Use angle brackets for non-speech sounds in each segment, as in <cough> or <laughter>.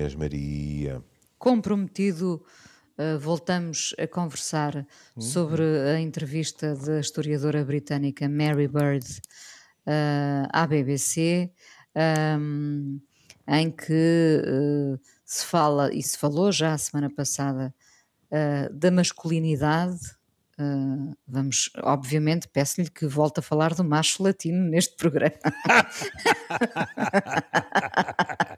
Inês Maria. Comprometido, uh, voltamos a conversar uhum. sobre a entrevista da historiadora britânica Mary Bird uh, à BBC, um, em que uh, se fala, e se falou já a semana passada, da masculinidade Uh, vamos, obviamente, peço-lhe que volte a falar do macho latino neste programa. <laughs>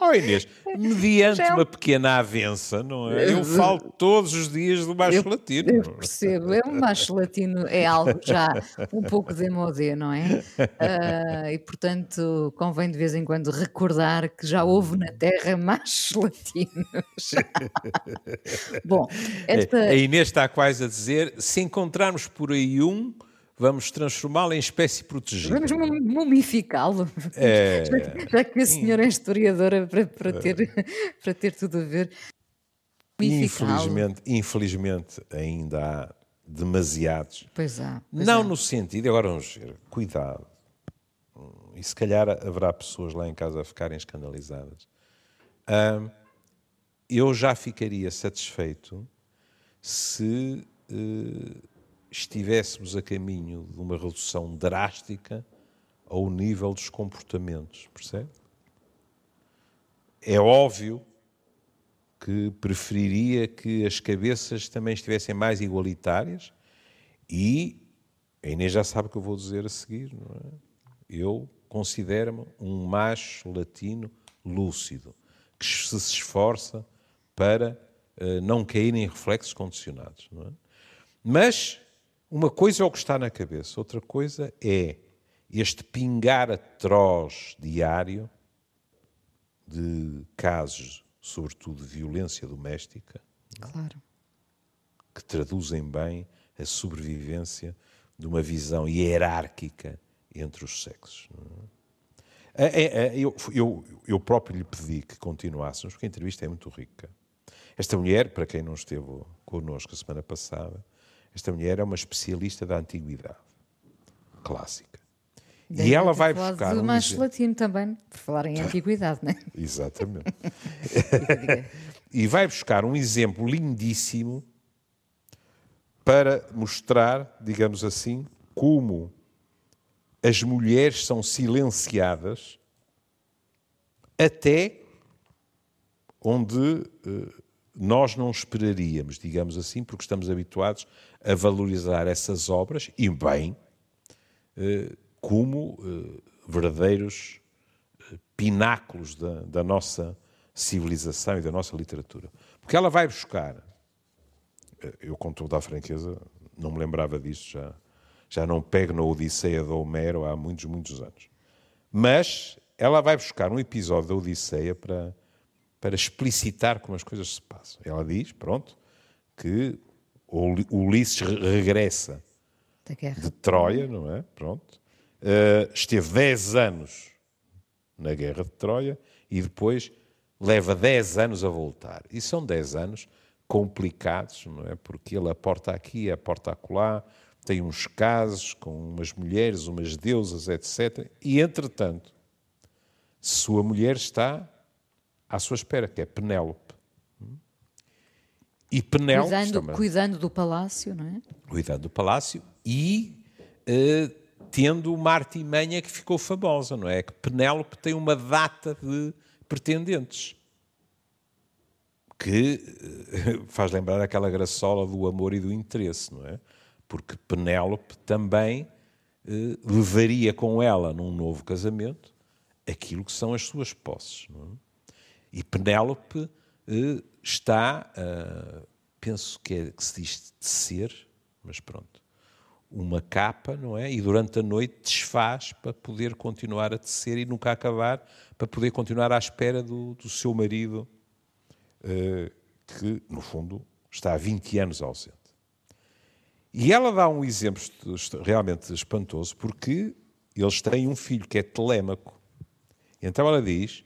oh Inês, mediante é um... uma pequena avença, não é? Eu falo todos os dias do macho eu, latino. Eu percebo, é um macho latino é algo já um pouco demodé, não é? Uh, e portanto convém de vez em quando recordar que já houve na Terra machos latinos. <laughs> Bom, esta... A Inês está quase a dizer, se encontrarmos por aí um, vamos transformá-lo em espécie protegida. Vamos mumificá-lo. É... <laughs> Já, que a senhora é historiadora para, para, ter, é. <laughs> para ter tudo a ver. Infelizmente, infelizmente ainda há demasiados. Pois há. Pois Não há. no sentido, agora vamos ver, cuidado. E se calhar haverá pessoas lá em casa a ficarem escandalizadas. eu já ficaria satisfeito se eh, estivéssemos a caminho de uma redução drástica ao nível dos comportamentos, percebe? É óbvio que preferiria que as cabeças também estivessem mais igualitárias e a Inês já sabe o que eu vou dizer a seguir, não é? Eu considero-me um macho latino lúcido, que se esforça para uh, não cair em reflexos condicionados, não é? Mas uma coisa é o que está na cabeça, outra coisa é este pingar atroz diário de casos, sobretudo de violência doméstica, claro. que traduzem bem a sobrevivência de uma visão hierárquica entre os sexos. É? Eu, eu, eu próprio lhe pedi que continuássemos, porque a entrevista é muito rica. Esta mulher, para quem não esteve connosco a semana passada, esta mulher é uma especialista da antiguidade clássica. Deve e ela vai buscar. Do um macho exemplo. latino também, por falar em <laughs> antiguidade, não é? Exatamente. <laughs> <laughs> e vai buscar um exemplo lindíssimo para mostrar, digamos assim, como as mulheres são silenciadas até onde uh, nós não esperaríamos, digamos assim, porque estamos habituados a valorizar essas obras, e bem, eh, como eh, verdadeiros eh, pináculos da, da nossa civilização e da nossa literatura. Porque ela vai buscar, eu com toda a franqueza, não me lembrava disso já, já não pego na Odisseia de Homero há muitos, muitos anos. Mas ela vai buscar um episódio da Odisseia para para explicitar como as coisas se passam. Ela diz, pronto, que Ulisses regressa de Troia, não é? Pronto. Uh, esteve 10 anos na guerra de Troia e depois leva 10 anos a voltar. E são 10 anos complicados, não é? Porque ele aporta aqui, aporta acolá, tem uns casos com umas mulheres, umas deusas, etc. E, entretanto, sua mulher está à sua espera, que é Penélope. E Penélope. Cuidando, cuidando, do palácio, não é? Cuidando do palácio e uh, tendo uma artimanha que ficou famosa, não é? Que Penélope tem uma data de pretendentes. Que uh, <laughs> faz lembrar aquela graçola do amor e do interesse, não é? Porque Penélope também uh, levaria com ela num novo casamento aquilo que são as suas posses, não é? E Penélope uh, está, uh, penso que, é, que se diz tecer, mas pronto, uma capa, não é? E durante a noite desfaz para poder continuar a tecer e nunca acabar, para poder continuar à espera do, do seu marido, uh, que, no fundo, está há 20 anos ausente. E ela dá um exemplo realmente espantoso, porque eles têm um filho que é Telêmaco. Então ela diz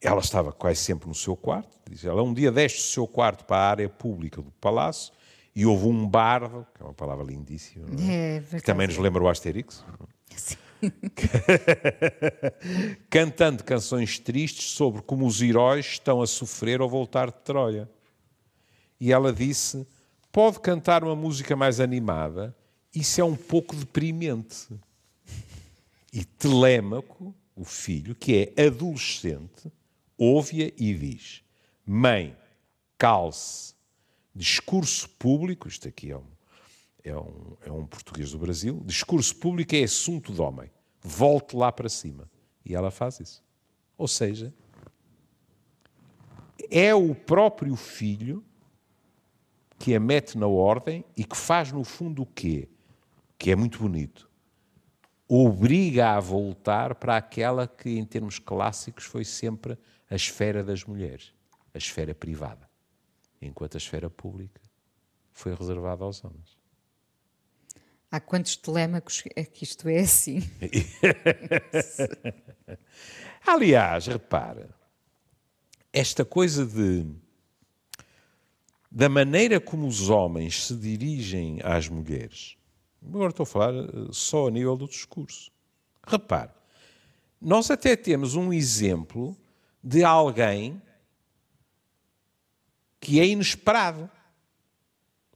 ela estava quase sempre no seu quarto. Diz ela, um dia deste o seu quarto para a área pública do palácio e houve um bardo, que é uma palavra lindíssima, é? É, que também nos lembra o Asterix. Sim. <laughs> cantando canções tristes sobre como os heróis estão a sofrer ao voltar de Troia. E ela disse: pode cantar uma música mais animada, isso é um pouco deprimente. E Telêmaco, o filho, que é adolescente, ouve-a e diz: Mãe, calce, discurso público, isto aqui é um, é, um, é um português do Brasil, discurso público é assunto de homem, volte lá para cima. E ela faz isso. Ou seja, é o próprio filho que a mete na ordem e que faz, no fundo, o quê? Que é muito bonito. Obriga a voltar para aquela que, em termos clássicos, foi sempre a esfera das mulheres, a esfera privada, enquanto a esfera pública foi reservada aos homens. Há quantos telémacos é que isto é assim? <laughs> Aliás, repara, esta coisa de da maneira como os homens se dirigem às mulheres. Agora estou a falar eh, só a nível do discurso. Repare, nós até temos um exemplo de alguém que é inesperado,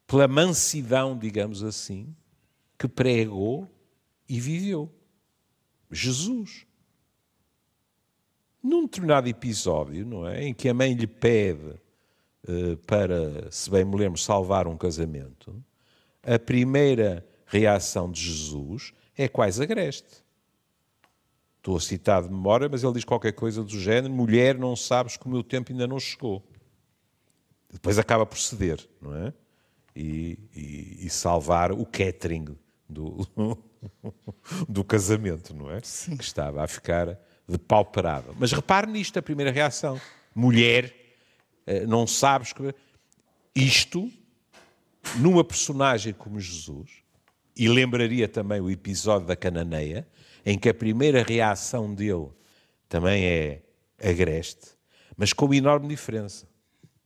pela mansidão, digamos assim, que pregou e viveu. Jesus. Num determinado episódio, não é? Em que a mãe lhe pede eh, para, se bem me lembro, salvar um casamento, a primeira reação de Jesus é quase agreste. Estou a citar de memória, mas ele diz qualquer coisa do género: mulher, não sabes que o meu tempo ainda não chegou. Depois acaba por ceder, não é? E, e, e salvar o catering do, <laughs> do casamento, não é? Sim. Que estava a ficar depauperado. Mas repare nisto, a primeira reação. Mulher, eh, não sabes que. Isto, numa personagem como Jesus, e lembraria também o episódio da Cananeia, em que a primeira reação dele também é agreste, mas com uma enorme diferença,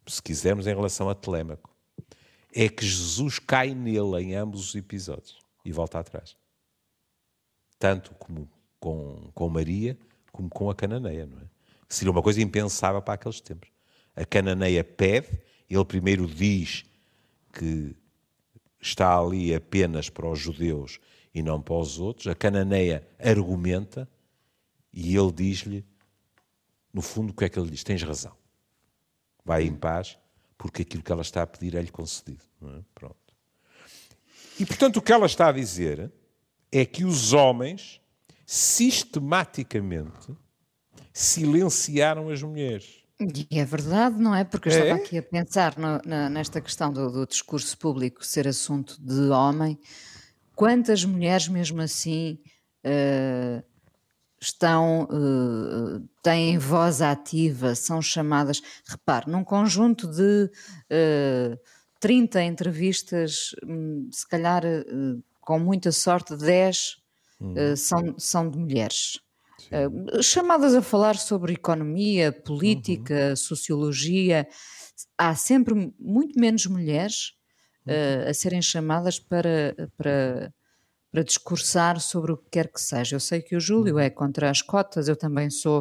se quisermos, em relação a Telêmaco. É que Jesus cai nele em ambos os episódios e volta atrás. Tanto como com, com Maria, como com a Cananeia, não é? Seria uma coisa impensável para aqueles tempos. A Cananeia pede, ele primeiro diz que está ali apenas para os judeus e não para os outros. A Cananeia argumenta e ele diz-lhe, no fundo, o que é que ele diz? Tens razão. Vai em paz, porque aquilo que ela está a pedir é-lhe concedido. É? Pronto. E, portanto, o que ela está a dizer é que os homens sistematicamente silenciaram as mulheres. E é verdade, não é? Porque eu estava é? aqui a pensar no, na, nesta questão do, do, discurso público ser assunto de homem. Quantas mulheres, mesmo assim, uh, estão, uh, têm voz ativa, são chamadas. Repare, num conjunto de uh, 30 entrevistas, hum, se calhar uh, com muita sorte, 10 hum. são, são de mulheres. Uh, chamadas a falar sobre economia, política, uhum. sociologia, há sempre muito menos mulheres uh, a serem chamadas para, para, para discursar sobre o que quer que seja. Eu sei que o Júlio uhum. é contra as cotas, eu também sou,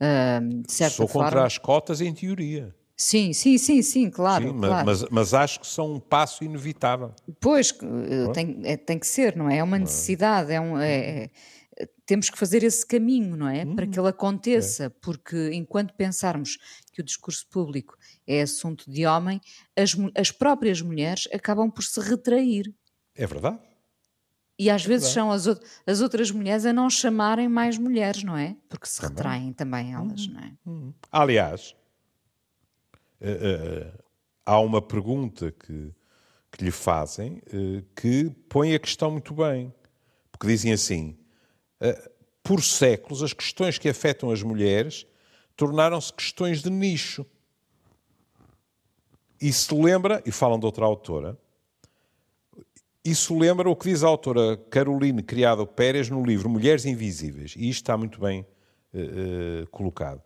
uh, de certa sou forma. Sou contra as cotas em teoria. Sim, sim, sim, sim, claro. Sim, claro. Mas, mas, acho que são um passo inevitável. Pois, tem, é, tem que ser, não é? É uma necessidade, é um. É, é temos que fazer esse caminho, não é? Uhum. Para que ele aconteça, é. porque enquanto pensarmos que o discurso público é assunto de homem, as, as próprias mulheres acabam por se retrair. É verdade. E às é vezes verdade. são as, as, outras mulheres a não chamarem mais mulheres, não é? Porque se também. retraem também elas, uhum. não é? Uhum. Aliás, uh, uh, há uma pergunta que, que lhe fazem uh, que põe a questão muito bem. Porque dizem assim: por séculos, as questões que afetam as mulheres tornaram-se questões de nicho. Isso lembra, e falam de outra autora, isso lembra o que diz a autora Caroline Criado Pérez no livro Mulheres Invisíveis, e isto está muito bem uh, colocado.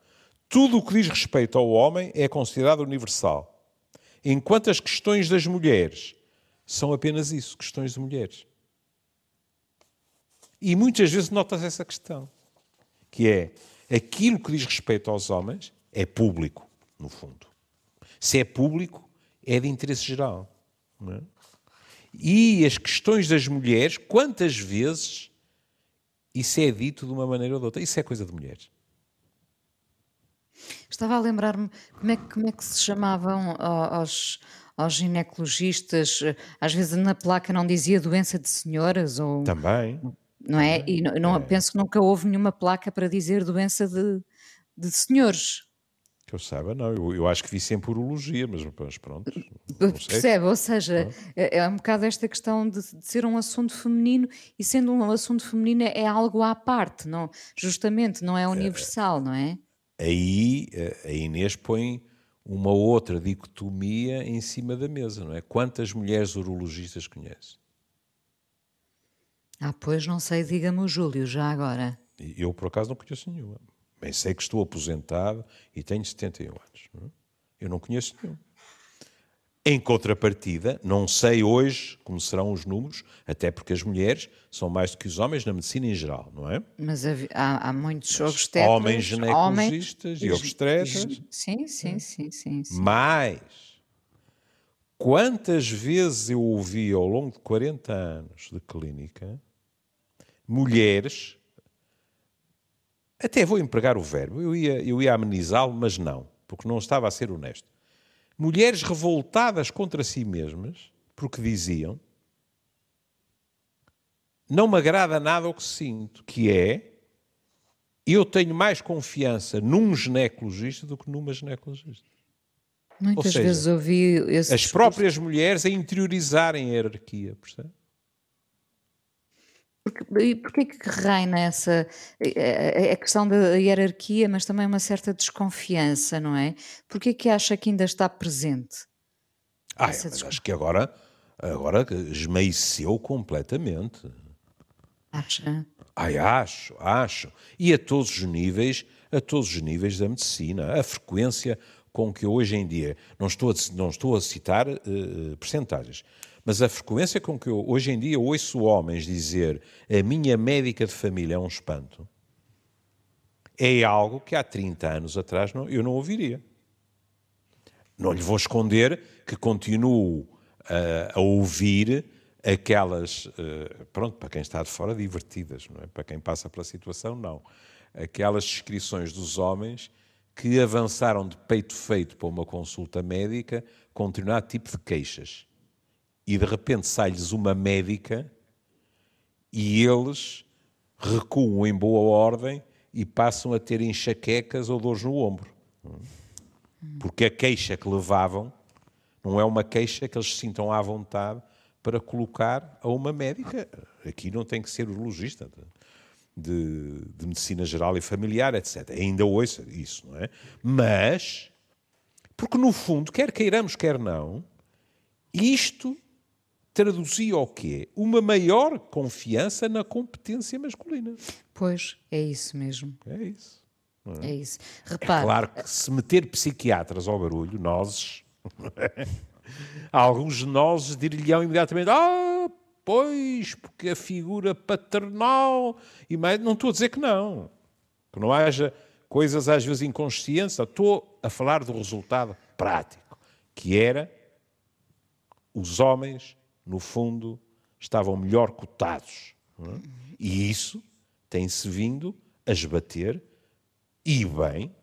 Tudo o que diz respeito ao homem é considerado universal, enquanto as questões das mulheres são apenas isso, questões de mulheres. E muitas vezes notas essa questão, que é aquilo que diz respeito aos homens é público, no fundo. Se é público, é de interesse geral. É? E as questões das mulheres, quantas vezes isso é dito de uma maneira ou de outra? Isso é coisa de mulheres. Estava a lembrar-me como é, como é que se chamavam aos, aos ginecologistas. Às vezes na placa não dizia doença de senhoras ou. Também. Não é? Também. E não, não é. penso que nunca houve nenhuma placa para dizer doença de, de senhores. Que eu saiba, não. Eu, eu, acho que vi sempre urologia, mas, mas pronto. <laughs> Percebe? Ou seja, é, é, um bocado esta questão de, de, ser um assunto feminino e sendo um assunto feminino é algo à parte, não, justamente, não é universal, não é? Aí a Inês põe uma outra dicotomia em cima da mesa, não é? Quantas mulheres urologistas conhece? Ah, pois não sei, diga-me o Júlio, já agora. Eu, por acaso, não conheço nenhuma. Bem, sei que estou aposentado e tenho 71 anos. Não é? Eu não conheço nenhum. Em contrapartida, não sei hoje como serão os números, até porque as mulheres são mais do que os homens na medicina em geral, não é? Mas há, há muitos obstetras... Homens ginecologistas homens, e obstetras. Sim, sim, sim, sim, sim. Mas, quantas vezes eu ouvi ao longo de 40 anos de clínica, mulheres até vou empregar o verbo, eu ia, eu ia amenizá-lo, mas não, porque não estava a ser honesto. Mulheres revoltadas contra si mesmas, porque diziam: Não me agrada nada o que sinto, que é eu tenho mais confiança num ginecologista do que numa ginecologista. Muitas seja, vezes ouvi As discurso. próprias mulheres a interiorizarem a hierarquia, percebe? Porque, porque é que reina essa a, a questão da hierarquia, mas também uma certa desconfiança, não é? Porque é que acha que ainda está presente? Ah, é, acho que agora, agora esmaeceu completamente. Acha? Ai, acho, acho. E a todos os níveis, a todos os níveis da medicina. A frequência com que hoje em dia, não estou a, não estou a citar uh, percentagens, mas a frequência com que eu hoje em dia ouço homens dizer a minha médica de família é um espanto é algo que há 30 anos atrás não, eu não ouviria. Não lhe vou esconder que continuo uh, a ouvir aquelas, uh, pronto, para quem está de fora, divertidas, é? Para quem passa pela situação, não. Aquelas descrições dos homens que avançaram de peito feito para uma consulta médica com determinado tipo de queixas e de repente sai-lhes uma médica e eles recuam em boa ordem e passam a ter enxaquecas ou dores no ombro. Porque a queixa que levavam não é uma queixa que eles se sintam à vontade para colocar a uma médica. Aqui não tem que ser urologista de, de medicina geral e familiar, etc. Ainda ouço isso, não é? Mas, porque no fundo, quer queiramos, quer não, isto traduzia o quê? Uma maior confiança na competência masculina. Pois, é isso mesmo. É isso. É? é? isso. Repare. É claro que se meter psiquiatras ao barulho, nós, <laughs> alguns de nós dir-lhe-ão imediatamente: Ah, pois, porque a figura paternal. E mais, não estou a dizer que não. Que não haja coisas às vezes inconscientes. Estou a falar do resultado prático, que era os homens no fundo, estavam melhor cotados. É? E isso tem-se vindo a esbater, e bem,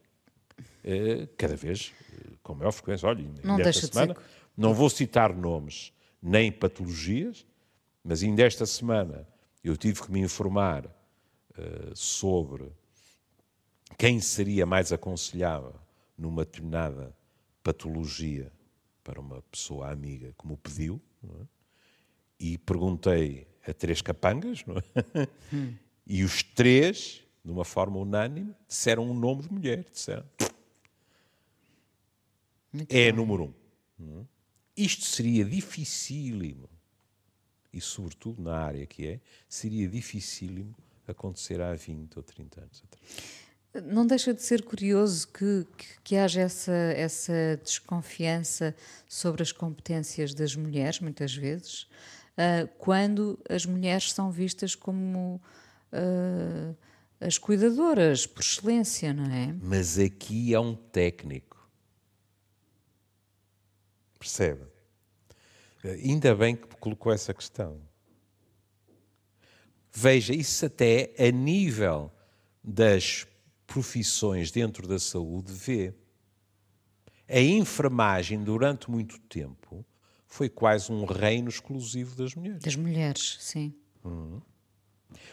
eh, cada vez eh, com maior frequência. Olha, não desta semana, de não vou citar nomes nem patologias, mas ainda esta semana eu tive que me informar uh, sobre quem seria mais aconselhável numa determinada patologia para uma pessoa amiga, como pediu. É? e perguntei a três capangas, é? hum. e os três, de uma forma unânime, disseram um nome de mulher. Disseram. Muito é bem. número um. É? Isto seria dificílimo, e sobretudo na área que é, seria dificílimo acontecer há 20 ou 30 anos atrás. Não deixa de ser curioso que, que, que, haja essa, essa desconfiança sobre as competências das mulheres, muitas vezes, uh, quando as mulheres são vistas como uh, as cuidadoras por excelência, não é? Mas aqui é um técnico. Percebe? Ainda bem que colocou essa questão. Veja, isso até a nível das profissões dentro da saúde vê. A enfermagem, durante muito tempo, foi quase um reino exclusivo das mulheres. Das mulheres, sim. Uhum.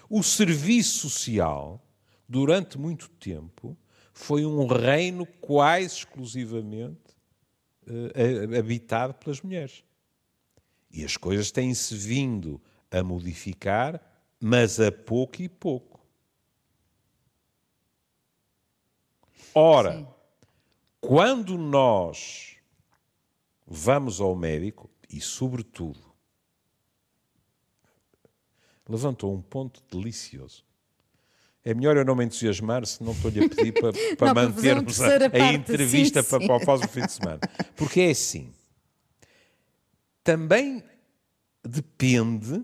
O serviço social, durante muito tempo, foi um reino quase exclusivamente uh, habitado pelas mulheres. E as coisas têm-se vindo a modificar, mas a pouco e pouco. Ora, Sim. quando nós vamos ao médico, e sobretudo, levantou um ponto delicioso. É melhor eu não me entusiasmar se não estou-lhe a pedir <laughs> para, para mantermos a, a, entrevista sim, para, sim. para o próximo fim de semana. Porque é assim. Também depende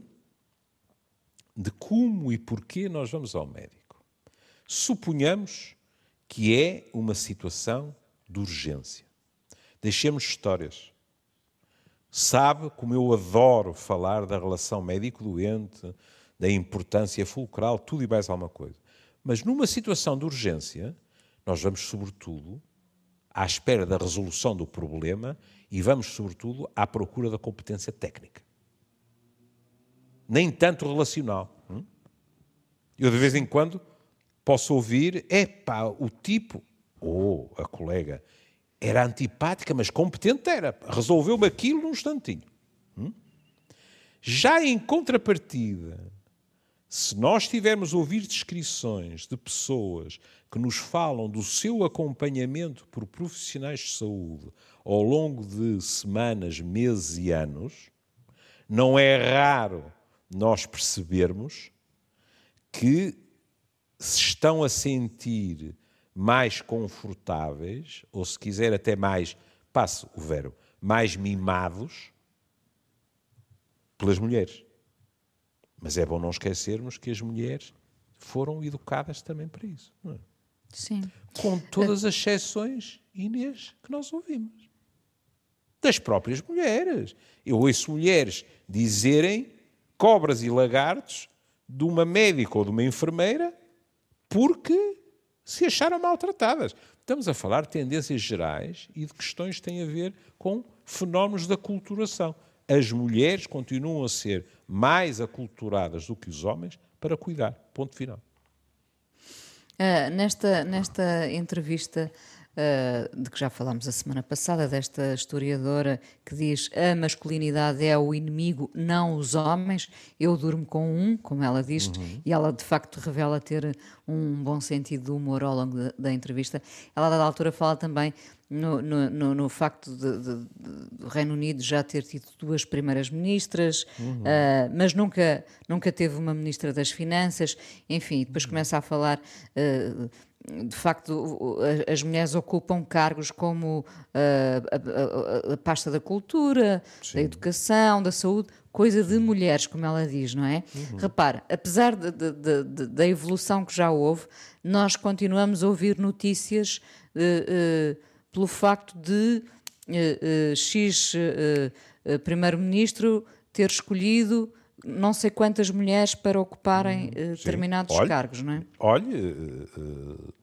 de como e porquê nós vamos ao médico. Suponhamos que é uma situação de urgência. Deixemos histórias. Sabe como eu adoro falar da relação médico-doente, da importância fulcral, tudo e mais alguma coisa. Mas numa situação de urgência, nós vamos, sobretudo, à espera da resolução do problema e vamos, sobretudo, à procura da competência técnica. Nem tanto relacional. Hum? Eu, de vez em quando, posso ouvir: é pá, o tipo, ou oh, a colega, era antipática, mas competente era. Resolveu-me aquilo num instantinho. Hum? Já em contrapartida, se nós tivermos a ouvir descrições de pessoas que nos falam do seu acompanhamento por profissionais de saúde ao longo de semanas, meses e anos, não é raro nós percebermos que se estão a sentir mais confortáveis, ou se quiser até mais, passo o verbo, mais mimados pelas mulheres. Mas é bom não esquecermos que as mulheres foram educadas também para isso. É? Sim. Com todas as exceções, Inês, que nós ouvimos. Das próprias mulheres. Eu ouço mulheres dizerem cobras e lagartos de uma médica ou de uma enfermeira porque se acharam maltratadas. Estamos a falar de tendências gerais e de questões que têm a ver com fenómenos da culturação. As mulheres continuam a ser mais aculturadas do que os homens para cuidar. Ponto final. Uh, nesta, nesta entrevista uh, de que já falámos a semana passada, desta historiadora que diz a masculinidade é o inimigo, não os homens, eu durmo com um, como ela diz, uhum. e ela de facto revela ter um bom sentido de humor ao longo da, da entrevista. Ela, da altura, fala também no, no, no, no facto do Reino Unido já ter tido duas primeiras ministras, uhum. uh, mas nunca, nunca teve uma ministra das Finanças, enfim, depois começa a falar. Uh, de facto, as mulheres ocupam cargos como uh, a, a, a, pasta da cultura, Sim. da educação, da saúde, coisa de mulheres, como ela diz, não é? Uhum. Repare, apesar de, de, de, da evolução que já houve, nós continuamos a ouvir notícias. Uh, uh, pelo facto de uh, X primeiro-ministro ter escolhido não sei quantas mulheres para ocuparem hum, determinados olhe, cargos, não é? Olhe,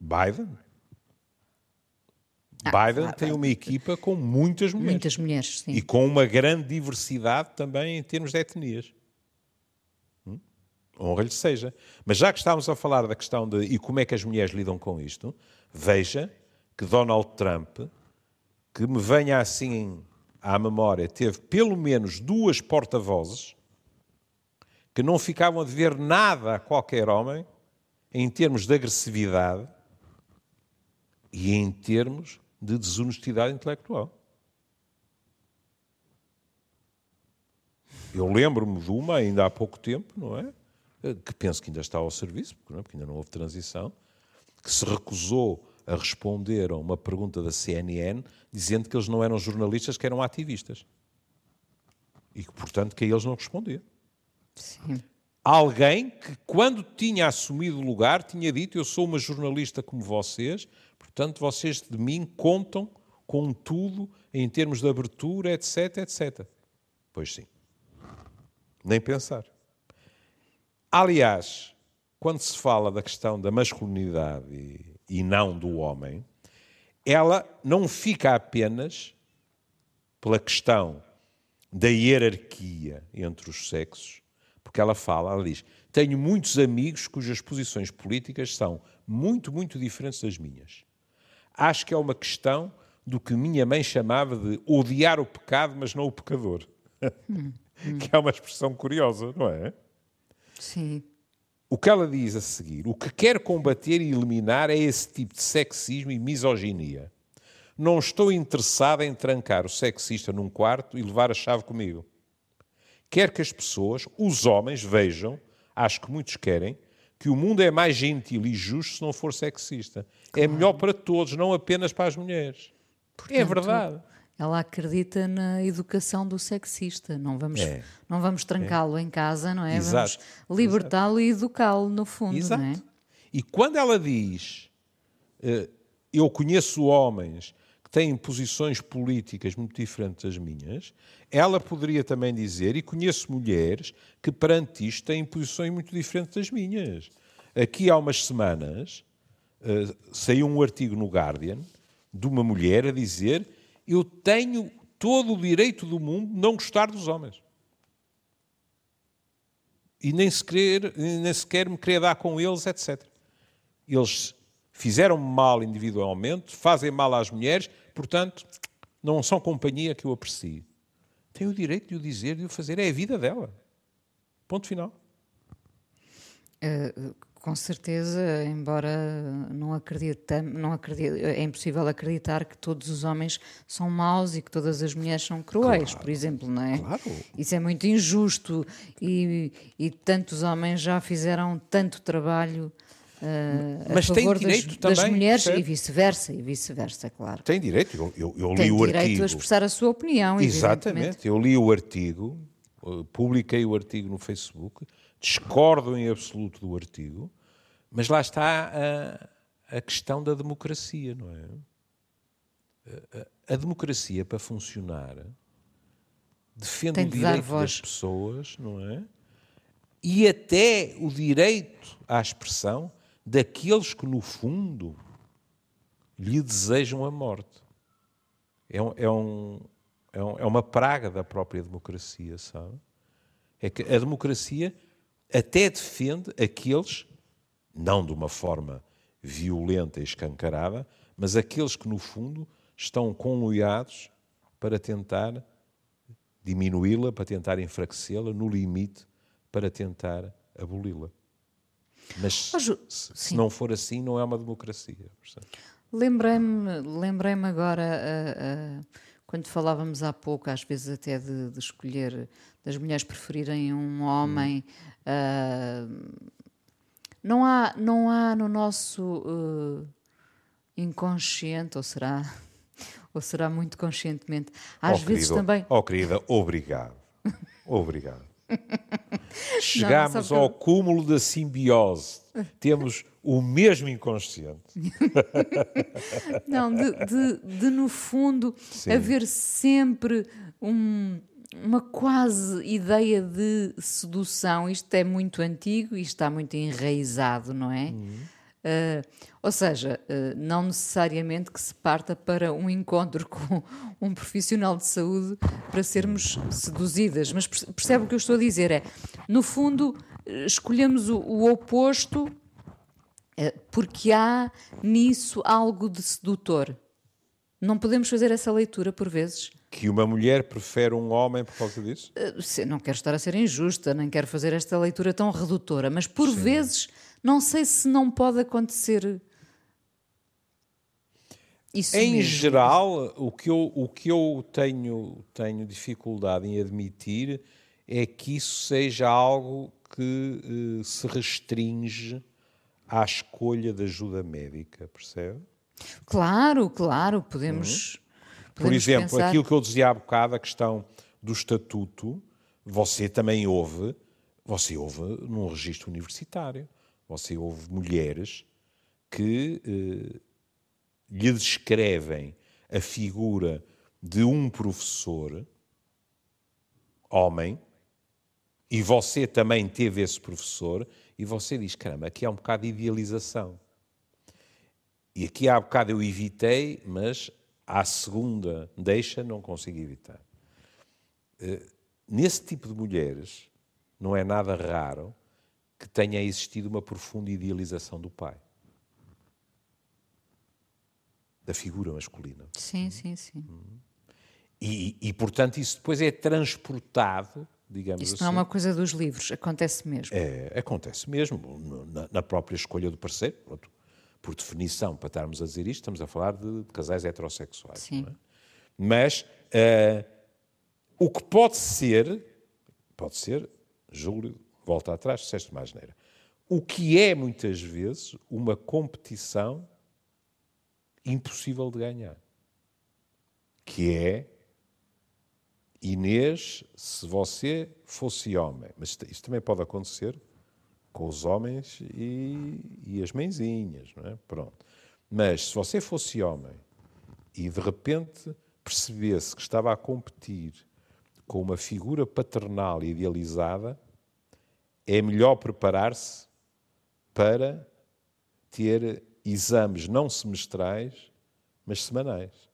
Biden. Ah, Biden ah, tem uma equipa com muitas mulheres. Muitas mulheres, sim. E com uma grande diversidade também em termos de etnias. Hum? Honra-lhe seja. Mas já que estamos a falar da questão de e como é que as mulheres lidam com isto, veja que Donald Trump, que me venha assim à memória, teve pelo menos duas porta-vozes que não ficavam a dever nada a qualquer homem em termos de agressividade e em termos de desonestidade intelectual. Eu lembro-me de uma, ainda há pouco tempo, não é? Que penso que ainda está ao serviço, porque ainda não houve transição, que se recusou a responder a uma pergunta da CNN dizendo que eles não eram jornalistas, que eram ativistas. E que, portanto, que a eles não respondia. Sim. alguém que, quando tinha assumido o lugar, tinha dito: Eu sou uma jornalista como vocês, portanto, vocês de mim contam com tudo em termos de abertura, etc, etc. Pois sim. Nem pensar. Aliás, quando se fala da questão da masculinidade e, e não do homem, ela não fica apenas pela questão da hierarquia entre os sexos, porque ela fala, ela diz: Tenho muitos amigos cujas posições políticas são muito, muito diferentes das minhas. Acho que é uma questão do que minha mãe chamava de odiar o pecado, mas não o pecador. Hum, hum. <laughs> que é uma expressão curiosa, não é? Sim. O que ela diz a seguir, o que quer combater e eliminar é esse tipo de sexismo e misoginia. Não estou interessada em trancar o sexista num quarto e levar a chave comigo. Quero que as pessoas, os homens, vejam, acho que muitos querem, que o mundo é mais gentil e justo se não for sexista. É claro. É melhor para todos, não apenas para as mulheres. É Portanto, é verdade. Ela acredita na educação do sexista. Não vamos, é. não vamos trancá-lo é. em casa, não é? Exato. Vamos libertá-lo e educá-lo, no fundo, Exato. não é? E quando ela diz, eh, eu conheço homens têm posições políticas muito diferentes das minhas, ela poderia também dizer, e conheço mulheres que perante isto têm posições muito diferentes das minhas. Aqui há umas semanas eh, saiu um artigo no Guardian de uma mulher a dizer eu tenho todo o direito do mundo não gostar dos homens. E nem sequer, nem sequer me querer dar com eles, etc. Eles fizeram mal individualmente, fazem mal às mulheres, portanto, não são companhia que eu aprecie. Tem o direito de o dizer, de o fazer, é a vida dela. Ponto final. Uh, com certeza, embora não acredite, não é impossível acreditar que todos os homens são maus e que todas as mulheres são cruéis, claro, por exemplo, não é? Claro. Isso é muito injusto e, e tantos homens já fizeram tanto trabalho uh, Mas a favor tem direito das, também, das mulheres certo? e vice-versa, e vice-versa, claro. Tem direito, eu, eu, eu li tem o artigo. Tem direito a expressar a sua opinião, Exatamente, eu li o artigo, eh, publiquei o artigo no Facebook, discordo em absoluto do artigo, mas lá está a, a questão da democracia, não é? A, a, democracia, para funcionar, defende o direito das pessoas, não é? E até o direito à expressão daqueles que, no fundo, lhe desejam a morte. É, um, é, um, é, uma praga da própria democracia, sabe? É que a democracia até defende aqueles, não de uma forma violenta e escancarada, mas aqueles que, no fundo, estão conluiados para tentar diminuí-la, para tentar enfraquecê-la, no limite, para tentar aboli-la. Mas oh, se, se não for assim, não é uma democracia. Lembrei-me lembrei agora, uh, uh, quando falávamos há pouco, às vezes até de, de escolher, das mulheres preferirem um homem. Hum Uh, não, há, não há no nosso inconsciente, ou será, <laughs> ou será muito conscientemente, às oh, vezes querido, também. Oh, querida, obrigado. Obrigado. <laughs> Chegamos ao cúmulo da simbiose. Temos o mesmo inconsciente. <laughs> Não, de, de, de no fundo Sim. haver sempre um, uma quase ideia de sedução. Isto é muito antigo e está muito enraizado, não é? Uhum. Uh, ou seja, uh, não necessariamente que se parta para um encontro <laughs> com um profissional de saúde para sermos seduzidas, mas percebe o que eu estou a dizer? É, no fundo, escolhemos o, o oposto uh, porque há nisso algo de sedutor. Não podemos fazer essa leitura por vezes? Que uma mulher prefere um homem por causa disso? Uh, não quero estar a ser injusta, nem quero fazer esta leitura tão redutora, mas por Sim. vezes não sei se não pode acontecer isso em mesmo. geral, o que eu, o que eu tenho, tenho dificuldade em admitir é que isso seja algo que uh, se restringe à escolha de ajuda médica, percebe? Claro, claro, podemos. Uhum. Por exemplo, pensar... aquilo que eu dizia há bocado, a questão do estatuto, você também ouve você ouve num registro universitário, você ouve mulheres que eh, lhe descrevem a figura de um professor, homem, e você também teve esse professor, e você diz: caramba, aqui há um bocado de idealização. E aqui há um bocado eu evitei, mas à segunda deixa não consigo evitar. Eh, nesse tipo de mulheres, não é nada raro que tenha existido uma profunda idealização do pai. Da figura masculina. Sim, sim, sim. E, e portanto, isso depois é transportado, digamos Isso assim. não é uma coisa dos livros, acontece mesmo. É, acontece mesmo, na, na própria escolha do parceiro. Pronto. Por definição, para estarmos a dizer isto, estamos a falar de, de casais heterossexuais. Sim. É? Mas uh, o que pode ser, pode ser, Júlio, volta atrás, disseste mais neira. O que é, muitas vezes, uma competição impossível de ganhar. Que é, Inês, se você fosse homem, mas isto também pode acontecer com os homens e, e as mãezinhas, não é? Pronto. Mas se você fosse homem e de repente percebesse que estava a competir com uma figura paternal idealizada, é melhor preparar-se para ter exames não semestrais, mas semanais.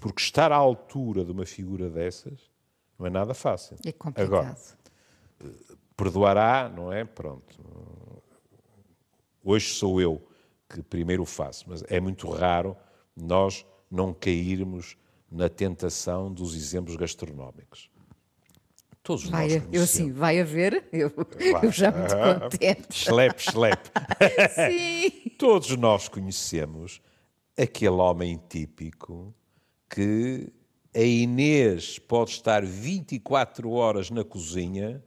Porque estar à altura de uma figura dessas não é nada fácil. É complicado. Agora, perdoará, não é? Pronto. Hoje sou eu que primeiro faço, mas é muito raro nós não cairmos na tentação dos exemplos gastronómicos. Todos vai, nós eu assim, vai haver, eu, eu já muito contente. Schlep, schlep. <laughs> Sim. Todos nós conhecemos aquele homem típico que a Inês pode estar 24 horas na cozinha,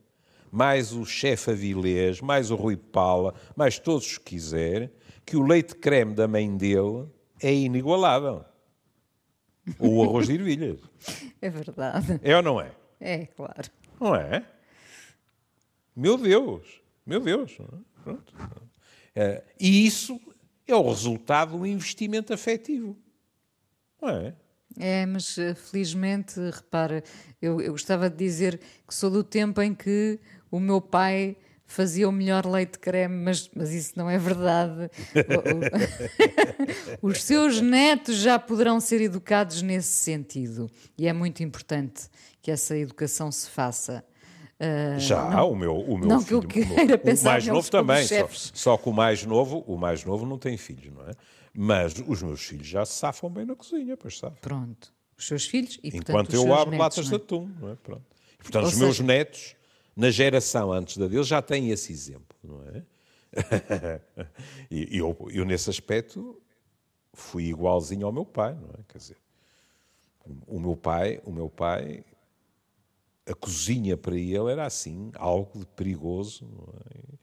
mais o chefe Avilés, mais o Rui Paula, mais todos os que quiser, que o leite creme da mãe dele é inigualável. Ou o arroz de ervilhas. <laughs> É verdade. É ou não é? É, claro. Não é? Meu Deus, meu Deus. Pronto. É, e isso é o resultado um investimento afetivo. Não é? É, mas felizmente, repara, eu, eu gostava de dizer que sou do tempo em que o meu pai fazia o melhor leite creme, mas, mas isso não é verdade. <laughs> Os seus netos já poderão ser educados nesse sentido. E é muito importante que essa educação se faça. Uh, já, não, o meu, o meu não filho, que eu queira o, mais novo também, só, só, que o mais novo, o mais novo não tem filhos, não é? Mas os meus filhos já se safam bem na cozinha, pois sabe. Pronto, os seus filhos e Enquanto portanto, eu abro netos, latas não de é? atum, não é? Pronto. E, portanto, Ou os meus seja- netos, na geração antes da deles, já têm esse exemplo, não é? <laughs> e eu, eu, nesse aspecto, fui igualzinho ao meu pai, não é? Quer dizer, o meu pai, o meu pai, a cozinha para ele era assim, algo de perigoso, não é?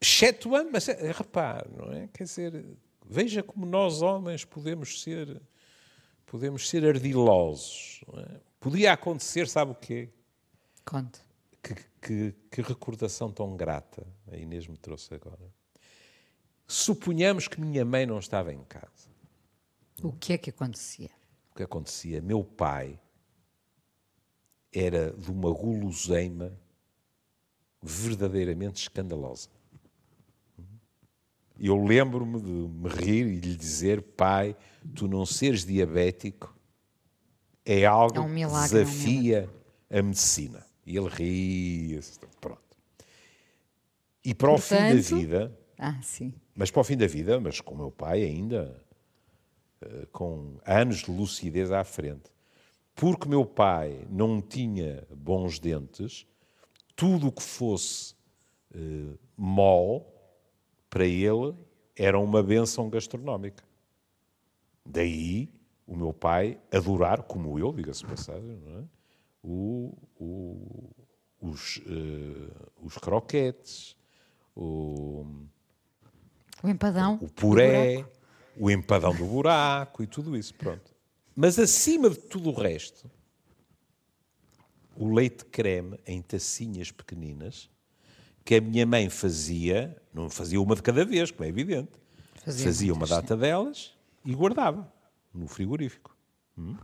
Excetuando, mas é, repare, não é? Quer dizer, veja como nós homens podemos ser, podemos ser ardilosos, é? Podia acontecer, sabe o quê? Conte. Que, que, que recordação tão grata a Inês me trouxe agora. Suponhamos que minha mãe não estava em casa. O que é que acontecia? O que acontecia? Meu pai era de uma guloseima verdadeiramente escandalosa. Eu lembro-me de me rir e lhe dizer, pai, tu não seres diabético é algo É um que milagre, é um desafia a medicina. E ele ria-se. Pronto. E para o fim da Portanto- vida, Ah, sim. mas para o fim da vida, mas com o meu pai ainda, eh, com anos de lucidez à frente, porque meu pai não tinha bons dentes, tudo o que fosse eh, mol, para ele, era uma benção gastronómica. Daí o meu pai adorar, como eu, diga-se passagem, é? o, o- os, eh, os croquetes, o, O empadão. o puré, o empadão do buraco e tudo isso, pronto. Mas acima de tudo o resto, o leite creme em tacinhas pequeninas que a minha mãe fazia, não fazia uma de cada vez, como é evidente, fazia, fazia uma data sim. delas e guardava no frigorífico. Hum?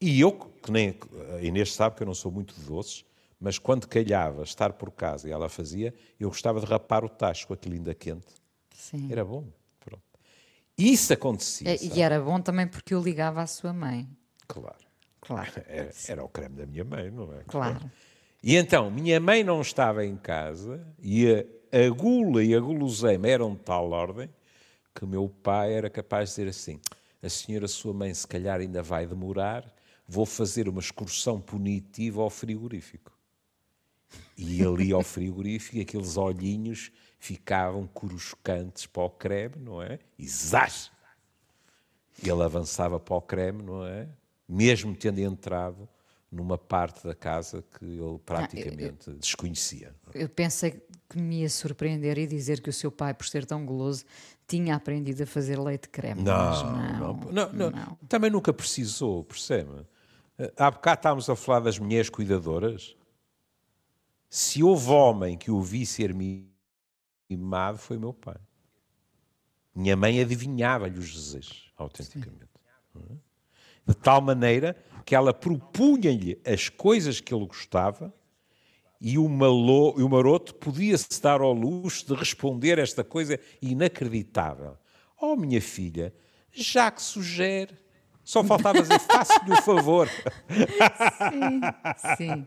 E eu, que nem a Inês sabe que eu não sou muito de doces, mas quando calhava estar por casa e ela fazia, eu gostava de rapar o tacho com aquilo ainda quente. Sim. Era bom. Isso acontecia. E era bom também porque eu ligava à sua mãe. Claro. Claro. Era, era o creme da minha mãe, não é? Claro. E então, minha mãe não estava em casa e a, a gula e a guloseima eram de tal ordem que o meu pai era capaz de dizer assim: a senhora, sua mãe, se calhar ainda vai demorar, vou fazer uma excursão punitiva ao frigorífico. E ali ao frigorífico, aqueles olhinhos ficavam coruscantes para o creme, não é? E zás! Ele avançava para o creme, não é? Mesmo tendo entrado numa parte da casa que ele praticamente ah, eu, desconhecia. Eu pensei que me ia surpreender e dizer que o seu pai, por ser tão goloso, tinha aprendido a fazer leite creme. Não, não, não, não, não. Também nunca precisou, percebe? Há bocado estávamos a falar das mulheres cuidadoras. Se houve homem que o vi ser mimado, foi meu pai. Minha mãe adivinhava-lhe os desejos, autenticamente. Sim. De tal maneira que ela propunha-lhe as coisas que ele gostava e o, malo, e o maroto podia-se dar ao luxo de responder esta coisa inacreditável. Oh, minha filha, já que sugere, só faltava dizer, <laughs> faça-lhe o favor. Sim, sim.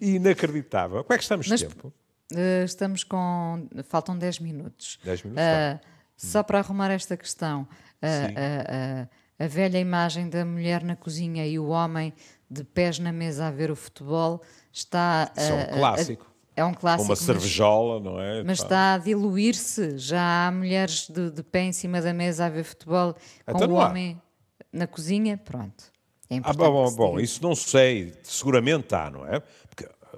<laughs> Inacreditável. Como é que estamos de tempo? Uh, estamos com... Faltam 10 minutos. 10 minutos, uh, Só para arrumar esta questão. Uh, a velha imagem da mulher na cozinha e o homem de pés na mesa a ver o futebol está. Isso é um clássico. É um clássico. Uma cervejola, não é? Mas está a diluir-se. Já há mulheres de, de, pé em cima da mesa a ver futebol com então o homem na cozinha. Pronto. É ah, bom, bom, isso não sei. Seguramente há, não é?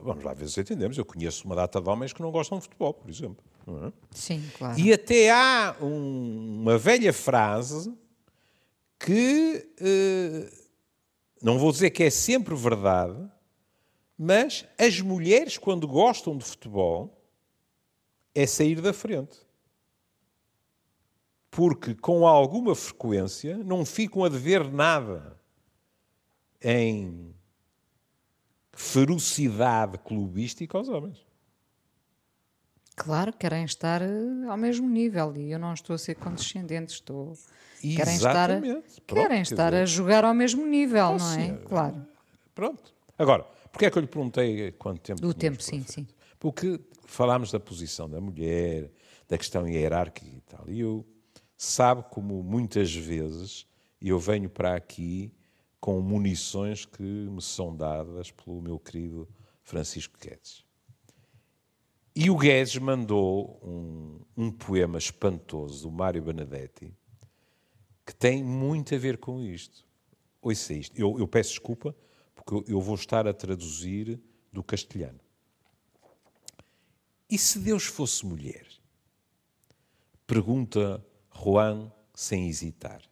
Vamos lá ver se entendemos. Eu conheço uma data de homens que não gostam de futebol, por exemplo. É? Sim, claro. E até há um, uma velha frase que eh, não vou dizer que é sempre verdade, mas as mulheres, quando gostam de futebol, é sair da frente. Porque com alguma frequência não ficam a dever nada em ferocidade clubística aos homens. Claro, querem estar eh, ao mesmo nível e eu não estou a ser condescendente, estou Querem estar, Pronto, querem estar dizer, a jogar ao mesmo nível, não é? Claro. Pronto. Agora, porque é que eu lhe perguntei quanto tempo? Do tempo, sim, sim. Porque falámos da posição da mulher, da questão hierárquica e tal. E eu sabe como muitas vezes eu venho para aqui com munições que me são dadas pelo meu querido Francisco Guedes. E o Guedes mandou um, um poema espantoso do Mário Benedetti, que tem muito a ver com isto. Ouça isto. Eu, eu peço desculpa, porque eu vou estar a traduzir do castelhano. E se Deus fosse mulher? Pergunta Juan sem hesitar.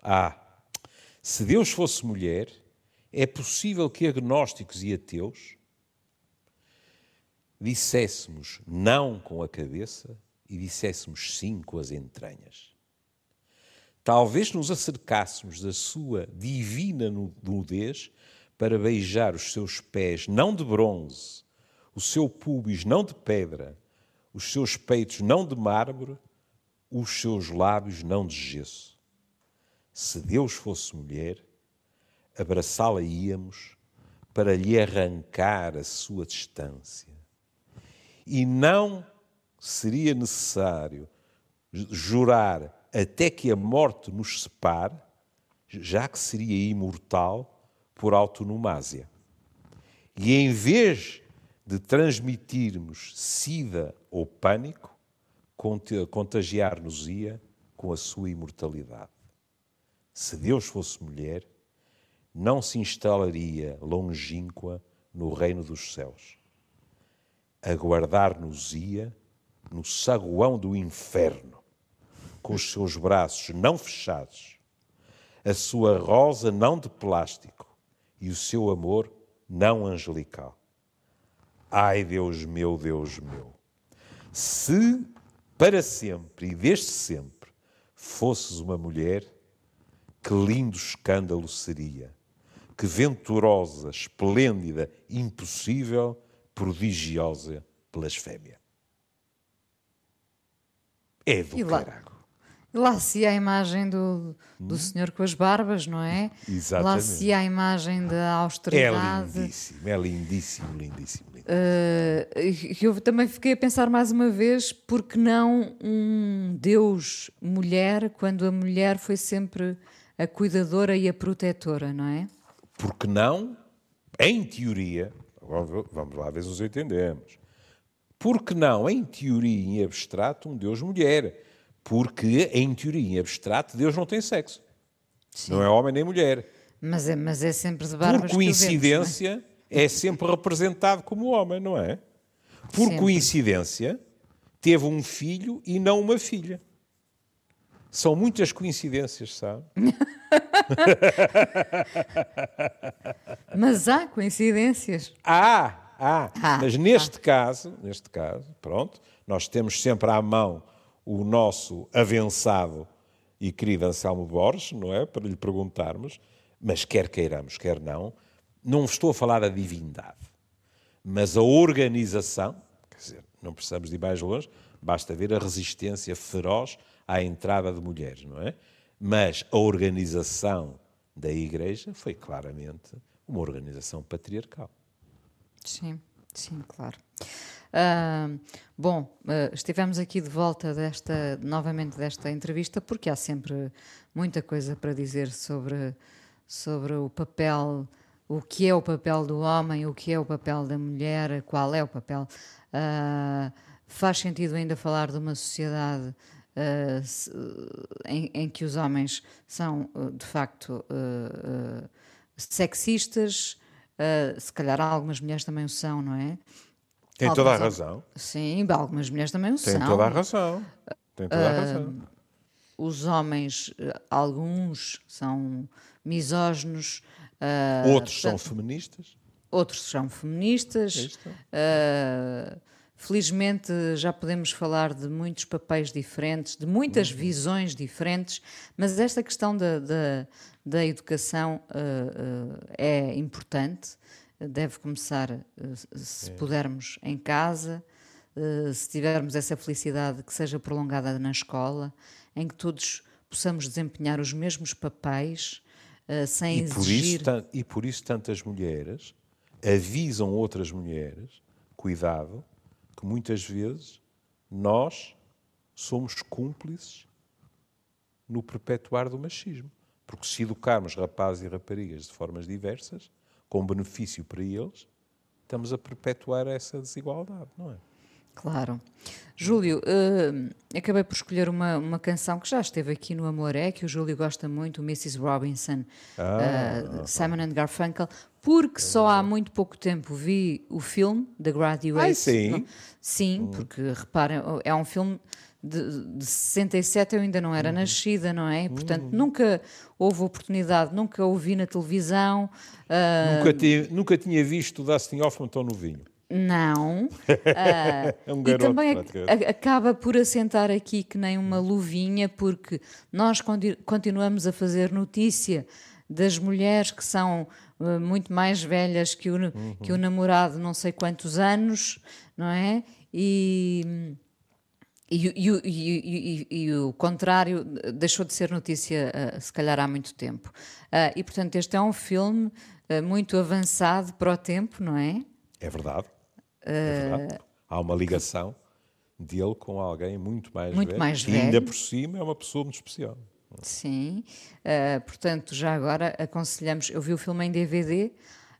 Ah, se Deus fosse mulher, é possível que agnósticos e ateus disséssemos não com a cabeça e disséssemos sim com as entranhas talvez nos acercássemos da sua divina nudez para beijar os seus pés, não de bronze, o seu pubis não de pedra, os seus peitos não de mármore, os seus lábios não de gesso. Se Deus fosse mulher, abraçá-la íamos para lhe arrancar a sua distância. E não seria necessário jurar até que a morte nos separe, já que seria imortal por autonomásia. E em vez de transmitirmos sida ou pânico, contagiar-nos-ia com a sua imortalidade. Se Deus fosse mulher, não se instalaria longínqua no reino dos céus. Aguardar-nos-ia no saguão do inferno com os seus braços não fechados, a sua rosa não de plástico e o seu amor não angelical. Ai, Deus meu, Deus meu, se para sempre e desde sempre fosses uma mulher, que lindo escândalo seria! Que venturosa, esplêndida, impossível, prodigiosa blasfémia. É do E lá- carago. Lá se a imagem do, do senhor com as barbas, não é? Lá Exatamente. se ia a imagem da É austeridade. lindíssimo, é lindíssimo, lindíssimo. lindíssimo. E eu também fiquei a pensar mais uma vez, porque não um Deus mulher, quando a mulher foi sempre a cuidadora e a protetora, não é? Porque não, em teoria, vamos lá ver se nos entendemos. Porque não, em teoria e em abstrato, um Deus mulher? Porque, em teoria e em abstrato, Deus não tem sexo. Não é homem nem mulher. Mas é, mas é sempre de barbas Por vemos, é? coincidência, é sempre representado como homem, não é? Por Sempre. coincidência, teve um filho e não uma filha. São muitas coincidências, sabe? <laughs> Mas há coincidências. Há, há. Há, Mas neste caso, neste caso, pronto, nós temos sempre à mão o nosso avançado e querido Anselmo Borges, não é? Para lhe perguntarmos, mas quer queiramos, quer não, não estou a falar da divindade, mas a organização, quer dizer, não precisamos de ir mais longe, basta ver a resistência feroz à entrada de mulheres, não é? Mas a organização da Igreja foi claramente uma organização patriarcal. Sim, sim, claro. Ah, bom, ah, estivemos aqui de volta desta, novamente desta entrevista, porque há sempre muita coisa para dizer sobre, sobre o papel, o que é o papel do homem, o que é o papel da mulher, qual é o papel. Ah, faz sentido ainda falar de uma sociedade se- em, em que os homens são, ah, de facto, ah, sexistas, se calhar algumas mulheres também o são, não é? Tem toda a Algumas- razão. Sim, algumas mulheres também o Tem são. toda a razão. Tem toda a razão. Os homens, eh, alguns são misóginos, Outros são portanto, feministas. outros são feministas. Felizmente já podemos falar de muitos papéis diferentes, de muitas visões diferentes, mas esta questão da, da, da educação ah, ah, é importante. Deve começar, ah, se pudermos, em casa, se tivermos essa felicidade que seja prolongada na escola, em que todos possamos desempenhar os mesmos papéis sem E por, exigir. isso, tan- e por isso tantas mulheres avisam outras mulheres, cuidado, que muitas vezes nós somos cúmplices no perpetuar do machismo. Porque se educarmos rapazes e raparigas de formas diversas, com benefício para eles, estamos a perpetuar essa desigualdade, não é? Claro. Júlio, eh, acabei por escolher uma, uma canção que já esteve aqui no Amoré, que o Júlio gosta muito, o Mrs. Robinson, eh, Simon and Garfunkel, porque só há muito pouco tempo vi o filme The Graduate. Ai, sim? Não- sim, porque reparem, é um filme de, de 67, eu ainda não era nascida, não é? Portanto, nunca houve oportunidade, nunca o vi na televisão. ah, Nunca, nunca tinha visto o Dustin Hoffman tão novinho. Não. <laughs> Ah, É um e garoto, também ac- acaba por assentar aqui que nem uma luvinha, porque nós conti- continuamos a fazer notícia das mulheres que são ah, muito mais velhas que o, na- que o namorado, não sei quantos anos, não é? E. E, o- e e e- e- e o contrário deixou de ser notícia, ah, se calhar, há muito tempo. E, portanto, este é um filme muito avançado para o tempo, não é? É verdade. É verdade. Há uma ligação dele com alguém muito mais Muito velho. mais que ainda velho. por cima é uma pessoa muito especial. Sim, Uh, portanto, já agora aconselhamos. Eu vi o filme em DVD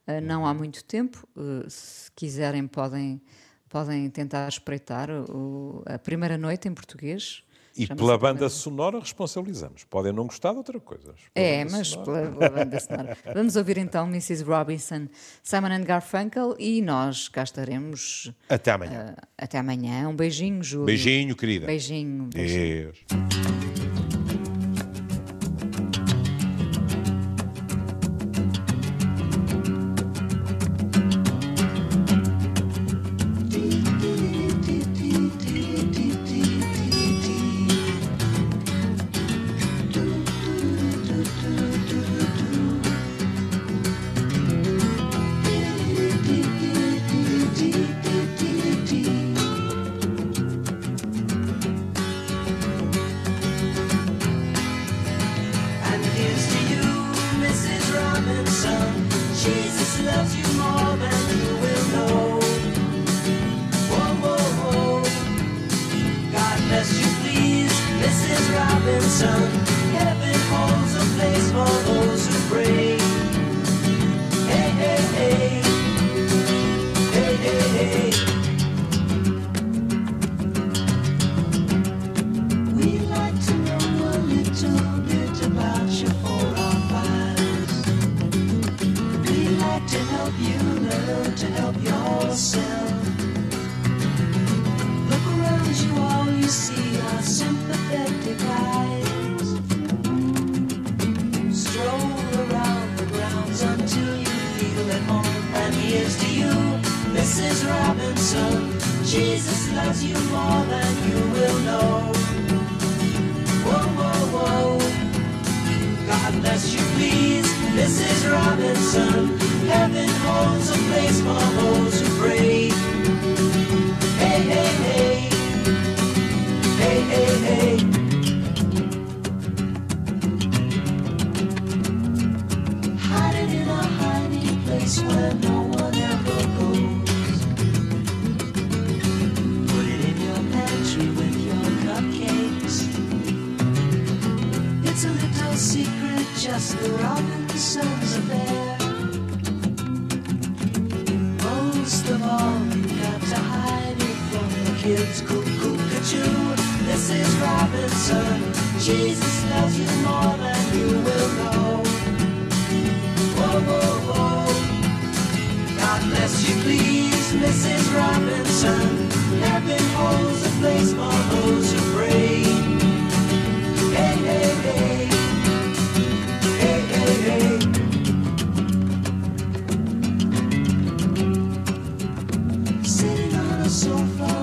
uh, não Uhum. há muito tempo. uh, se quiserem, podem, podem tentar espreitar o- a primeira noite em português. E pela banda sonora responsabilizamos. Podem não gostar de outra coisa. Pela É, mas sonora. pela, pela banda sonora. <laughs> Vamos ouvir então Mrs. Robinson, Simon and Garfunkel e nós cá estaremos Até amanhã. uh, até amanhã. Um beijinho, Júlio. Beijinho, querida. Beijinho. beijinho. Deus. Robinson. Jesus loves you more than you will know. Whoa, whoa, whoa. God bless you, please, Mrs. Robinson. Heaven holds a place for those who pray. Hey, hey, hey. Hey, hey, hey. Hiding in a hiding place where no just the Robinsons affair. Most of all, you got to hide it from the kids. Cuckoo, cuckoo, this is Robinson. Jesus loves you more than you will know. Whoa, whoa, whoa. God bless you, please, Mrs. Robinson. Heaven holds a place for those who sofa